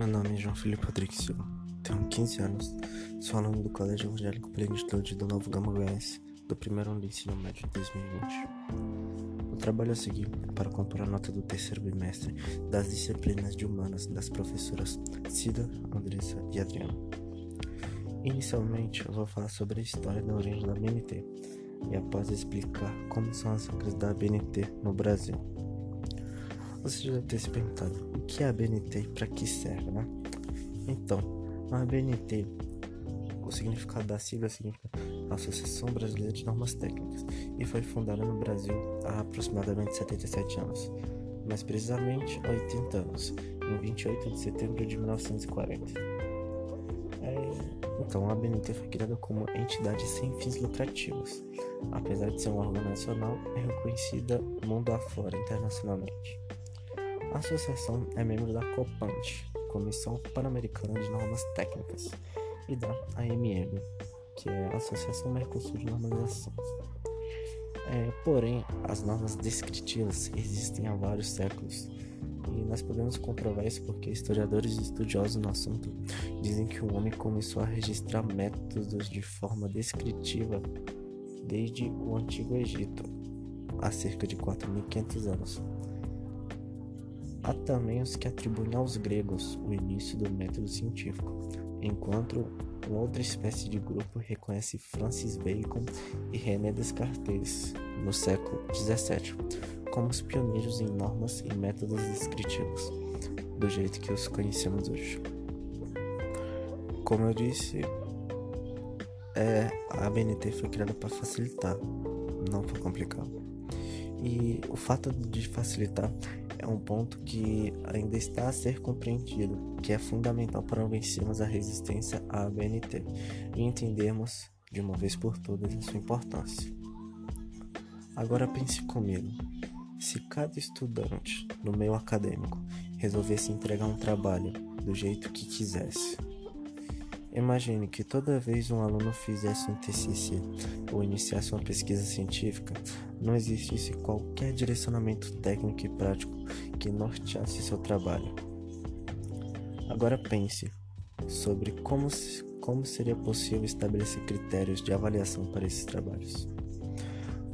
Meu nome é João Felipe Rodrigues Silva, tenho 15 anos, sou aluno do Colégio Evangélico Plenitude do Novo Gama Goiás, do primeiro ano do ensino médio de 2020. O trabalho a seguir é para compor a nota do terceiro bimestre das disciplinas de humanas das professoras Cida, Andressa e Adriana. Inicialmente, eu vou falar sobre a história da origem da BNT e após explicar como são as regras da BNT no Brasil. Você já deve ter se perguntado o que é a BNT e para que serve, né? Então, a BNT, o significado da sigla significa Associação Brasileira de Normas Técnicas e foi fundada no Brasil há aproximadamente 77 anos, mais precisamente há 80 anos, em 28 de setembro de 1940. É, então, a BNT foi criada como entidade sem fins lucrativos. Apesar de ser um órgão nacional, é reconhecida mundo afora internacionalmente. A associação é membro da COPANT, Comissão Pan-Americana de Normas Técnicas, e da AMM, que é a Associação Mercosul de Normalização. É, porém, as normas descritivas existem há vários séculos e nós podemos comprovar isso porque historiadores e estudiosos no assunto dizem que o homem começou a registrar métodos de forma descritiva desde o Antigo Egito, há cerca de 4.500 anos. Há também os que atribuem aos gregos o início do método científico, enquanto uma outra espécie de grupo reconhece Francis Bacon e René Descartes no século XVII como os pioneiros em normas e métodos descritivos, do jeito que os conhecemos hoje. Como eu disse, é, a BNT foi criada para facilitar, não para complicar. E o fato de facilitar é um ponto que ainda está a ser compreendido, que é fundamental para vencermos a resistência à ABNT e entendermos de uma vez por todas a sua importância. Agora pense comigo: se cada estudante no meio acadêmico resolvesse entregar um trabalho do jeito que quisesse, Imagine que toda vez um aluno fizesse um TCC ou iniciasse uma pesquisa científica, não existisse qualquer direcionamento técnico e prático que norteasse seu trabalho. Agora pense sobre como, como seria possível estabelecer critérios de avaliação para esses trabalhos.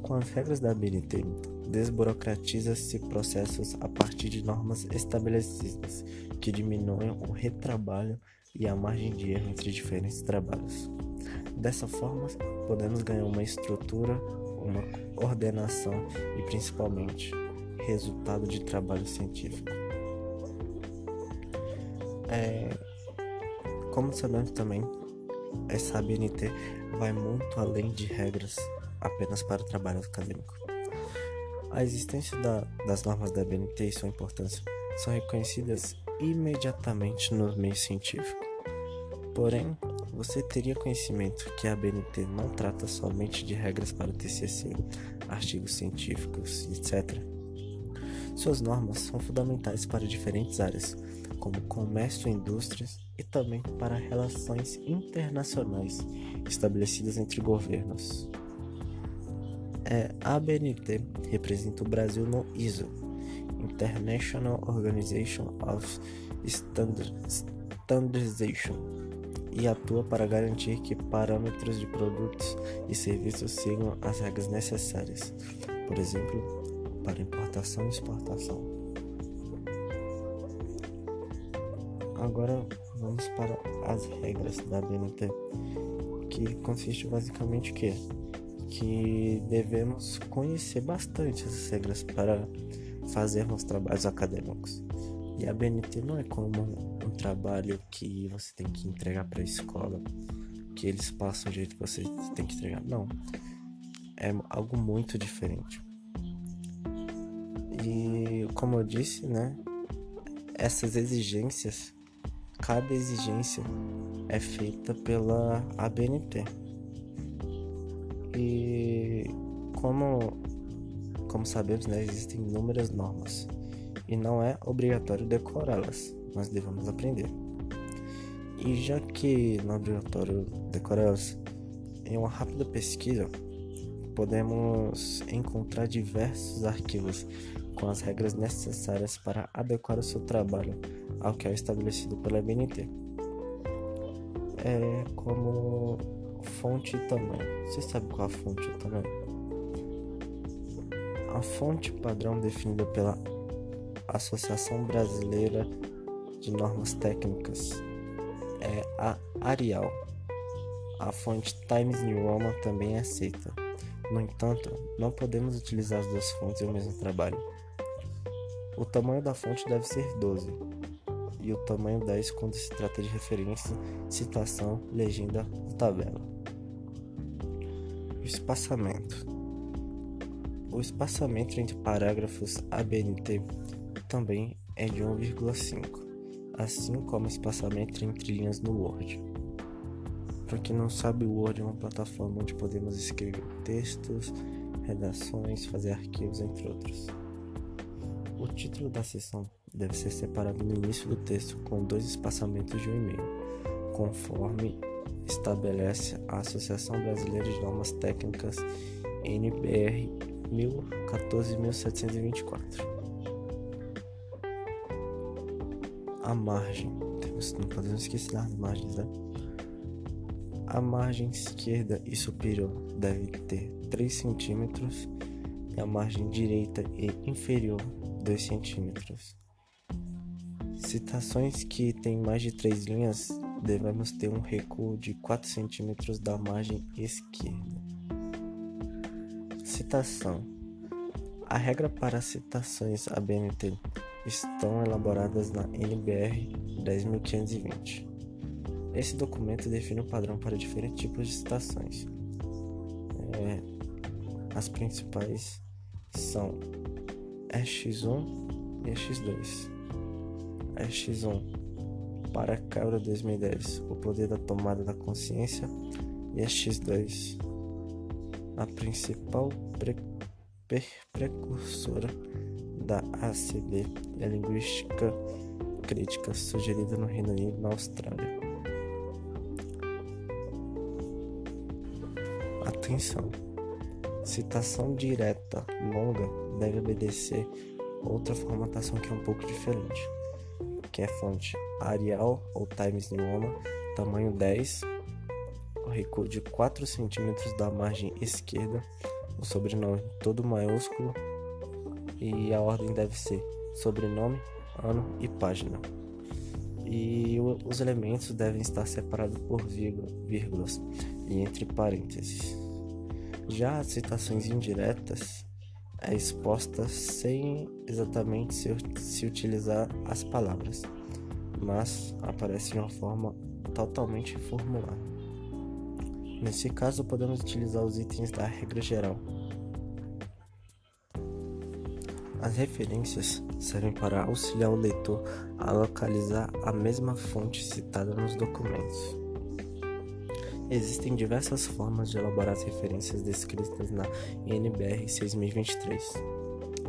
Com as regras da BNT, desburocratiza-se processos a partir de normas estabelecidas que diminuem o retrabalho e a margem de erro entre diferentes trabalhos. Dessa forma, podemos ganhar uma estrutura, uma ordenação e principalmente resultado de trabalho científico. É, como sabemos também, essa ABNT vai muito além de regras apenas para o trabalho acadêmico. A existência da, das normas da ABNT e sua importância são reconhecidas imediatamente no meio científico. Porém, você teria conhecimento que a BNT não trata somente de regras para o TCC, artigos científicos, etc. Suas normas são fundamentais para diferentes áreas, como comércio e indústrias, e também para relações internacionais estabelecidas entre governos. É, a BNT representa o Brasil no ISO, International Organization of Standardization e atua para garantir que parâmetros de produtos e serviços sigam as regras necessárias, por exemplo, para importação e exportação. Agora vamos para as regras da BNT, que consiste basicamente que que devemos conhecer bastante essas regras para fazermos trabalhos acadêmicos. E a BNT não é como um trabalho que você tem que entregar para a escola, que eles passam o jeito que você tem que entregar. Não. É algo muito diferente. E como eu disse, né, essas exigências, cada exigência é feita pela ABNT. E como como sabemos, né, existem inúmeras normas e não é obrigatório decorá-las nós devemos aprender. E já que não é obrigatório decorá-las, em uma rápida pesquisa, podemos encontrar diversos arquivos com as regras necessárias para adequar o seu trabalho ao que é estabelecido pela BNT. É como fonte tamanho. Você sabe qual é a fonte tamanho? A fonte padrão definida pela Associação Brasileira de Normas Técnicas é a Arial. A fonte Times New Roman também é aceita. No entanto, não podemos utilizar as duas fontes em um mesmo trabalho. O tamanho da fonte deve ser 12 e o tamanho 10 quando se trata de referência, citação, legenda ou tabela. O espaçamento. O espaçamento entre parágrafos ABNT também é de 1,5, assim como o espaçamento entre linhas no Word. Para quem não sabe, o Word é uma plataforma onde podemos escrever textos, redações, fazer arquivos, entre outros. O título da sessão deve ser separado no início do texto com dois espaçamentos de um e-mail, conforme estabelece a Associação Brasileira de Normas Técnicas NBR 14724. A margem, não podemos esquecer das margens, né? A margem esquerda e superior deve ter 3 centímetros e a margem direita e inferior 2 centímetros. Citações que têm mais de 3 linhas devemos ter um recuo de 4 centímetros da margem esquerda. Citação: A regra para citações ABNT estão elaboradas na NBR 10520. Esse documento define o padrão para diferentes tipos de citações. É, as principais são EX1 e EX2. EX1 para a Cabra 2010, o poder da tomada da consciência, e EX2 a principal pre pre precursora da ACB é linguística crítica sugerida no Reino Unido e na Austrália. Atenção! Citação direta longa deve obedecer outra formatação que é um pouco diferente, que é fonte Arial ou Times New Roman, tamanho 10, o recuo de 4 cm da margem esquerda, o sobrenome todo maiúsculo e a ordem deve ser sobrenome, ano e página. E os elementos devem estar separados por vírgulas e entre parênteses. Já as citações indiretas é exposta sem exatamente se, utilizar as palavras, mas aparece de uma forma totalmente formulada. Nesse caso, podemos utilizar os itens da regra geral, As referências servem para auxiliar o leitor a localizar a mesma fonte citada nos documentos. Existem diversas formas de elaborar as referências descritas na NBR 6023.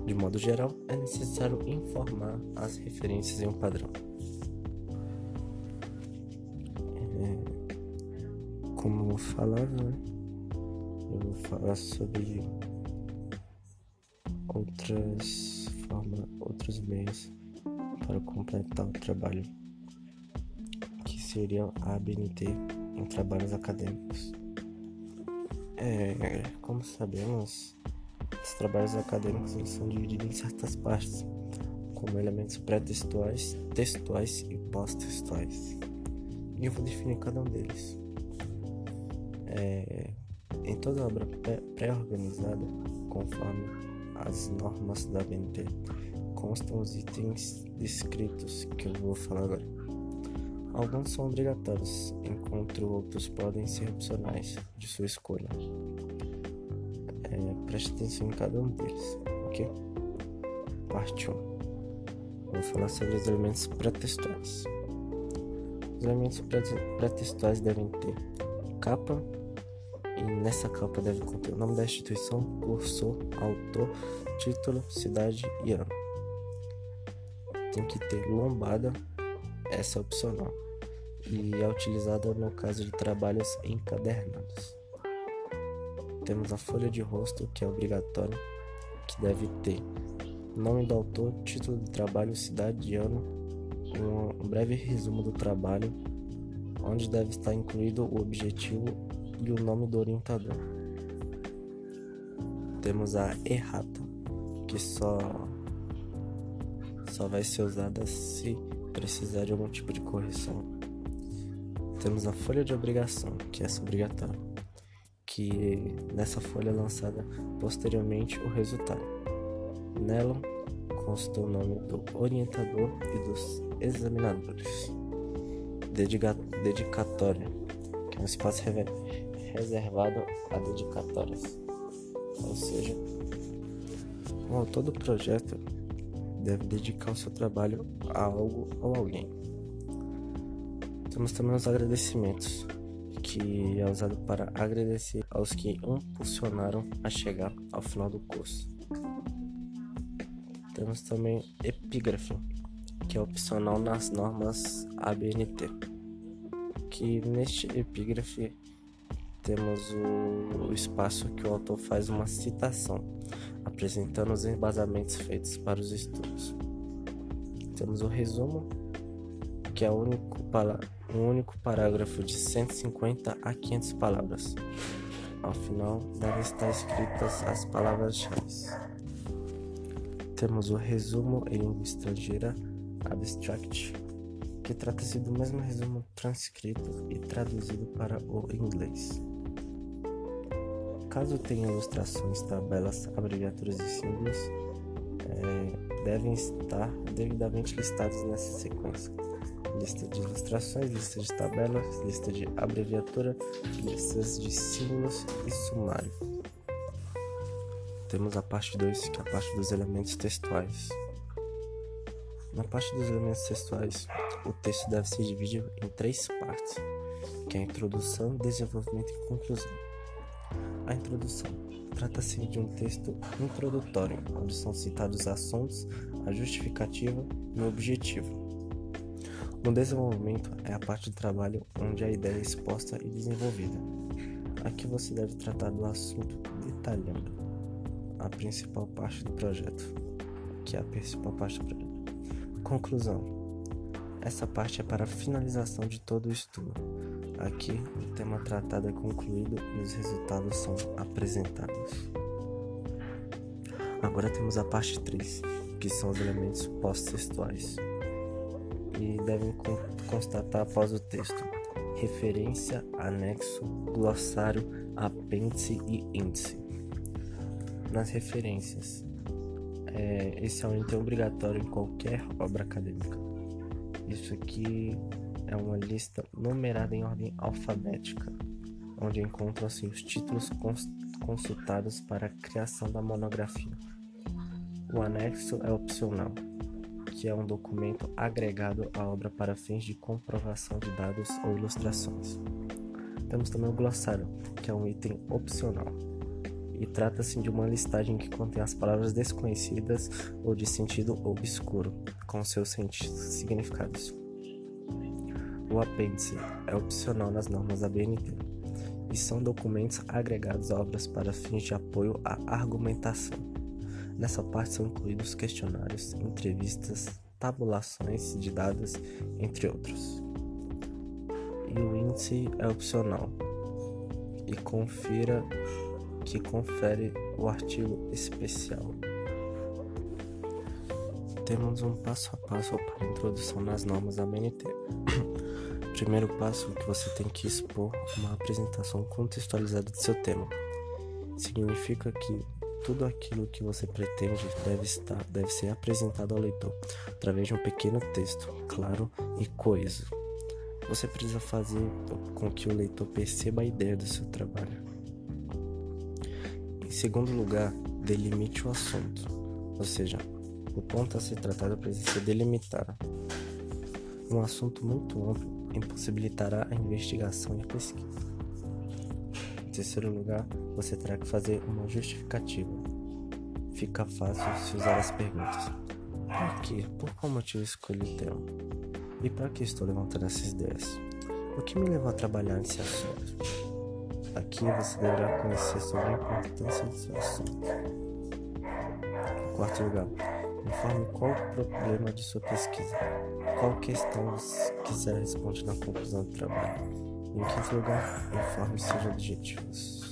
De modo geral, é necessário informar as referências em um padrão. É, como falava, né? eu vou falar sobre outras formas, outros meios para completar o trabalho, que seriam a ABNT em trabalhos acadêmicos. É, como sabemos, os trabalhos acadêmicos são divididos em certas partes, como elementos pré-textuais, textuais e pós-textuais. E eu vou definir cada um deles. É, em toda obra pré-organizada, conforme as normas da BNT constam os itens descritos que eu vou falar agora. Alguns são obrigatórios, enquanto outros podem ser opcionais, de sua escolha. É, preste atenção em cada um deles, ok? Parte 1. Vou falar sobre os elementos pré-textuais. Os elementos pré-textuais devem ter capa, e nessa capa deve conter o nome da instituição, curso, autor, título, cidade e ano. Tem que ter lombada, essa é opcional, e é utilizada no caso de trabalhos encadernados. temos a folha de rosto, que é obrigatória, que deve ter nome do autor, título do trabalho, cidade de ano, um breve resumo do trabalho, onde deve estar incluído o objetivo e o nome do orientador. Temos a errata, que só só vai ser usada se precisar de algum tipo de correção. Temos a folha de obrigação, que é obrigatória, que nessa folha é lançada posteriormente o resultado. Nela consta o nome do orientador e dos examinadores. Dedica dedicatória, que é um espaço reservado a dedicatórias. Ou seja, o autor do projeto deve dedicar o seu trabalho a algo ou alguém. Temos também os agradecimentos, que é usado para agradecer aos que impulsionaram a chegar ao final do curso. Temos também epígrafe, que é opcional nas normas ABNT, que neste epígrafe temos o, espaço que o autor faz uma citação, apresentando os embasamentos feitos para os estudos. Temos o resumo, que é o único, um único parágrafo de 150 a 500 palavras. Ao final devem estar escritas as palavras-chave. Temos o resumo em língua estrangeira, abstract, que trata-se do mesmo resumo transcrito e traduzido para o inglês. Caso tenha ilustrações, tabelas, abreviaturas e símbolos, é, devem estar devidamente listados nessa sequência. Lista de ilustrações, lista de tabelas, lista de abreviatura, listas de símbolos e sumário. Temos a parte 2, que é a parte dos elementos textuais. Na parte dos elementos textuais, o texto deve se dividir em três partes, que é a introdução, desenvolvimento e conclusão. A introdução trata-se de um texto introdutório, onde são citados assuntos, a justificativa e o objetivo. O desenvolvimento é a parte do trabalho onde a ideia é exposta e desenvolvida. Aqui você deve tratar do assunto detalhando a principal parte do projeto, que é a principal parte do projeto. Conclusão. Essa parte é para a finalização de todo o estudo Aqui o tema tratado é concluído e os resultados são apresentados. Agora temos a parte 3, que são os elementos pós-textuais. E devem constatar após o texto referência, anexo, glossário, apêndice e índice. Nas referências, é, esse é um item obrigatório em qualquer obra acadêmica. Isso aqui é uma lista numerada em ordem alfabética, onde encontram-se os títulos consultados para a criação da monografia. O anexo é opcional, que é um documento agregado à obra para fins de comprovação de dados ou ilustrações. Temos também o glossário, que é um item opcional, e trata-se de uma listagem que contém as palavras desconhecidas ou de sentido obscuro, com seus significados. O apêndice é opcional nas normas da BNT e são documentos agregados a obras para fins de apoio à argumentação. Nessa parte são incluídos questionários, entrevistas, tabulações de dados, entre outros. E o índice é opcional e confira que confere o artigo especial. Temos um passo a passo para a introdução nas normas da BNT. Primeiro passo que você tem que expor uma apresentação contextualizada do seu tema. Significa que tudo aquilo que você pretende deve estar, deve ser apresentado ao leitor através de um pequeno texto, claro e coeso. Você precisa fazer com que o leitor perceba a ideia do seu trabalho. Em segundo lugar, delimite o assunto, ou seja, o ponto a ser tratado precisa ser delimitar. Um assunto muito amplo impossibilitará a investigação e a pesquisa. Em terceiro lugar, você terá que fazer uma justificativa. Fica fácil se usar as perguntas: Por que? Por qual motivo escolhi o tema? E para que estou levantando essas ideias? O que me levou a trabalhar nesse assunto? Aqui você deverá conhecer sobre a importância do seu assunto. Em quarto lugar, informe qual problema de sua pesquisa, qual questão quiser responder na conclusão do trabalho. Em quinto lugar, informe seus objetivos.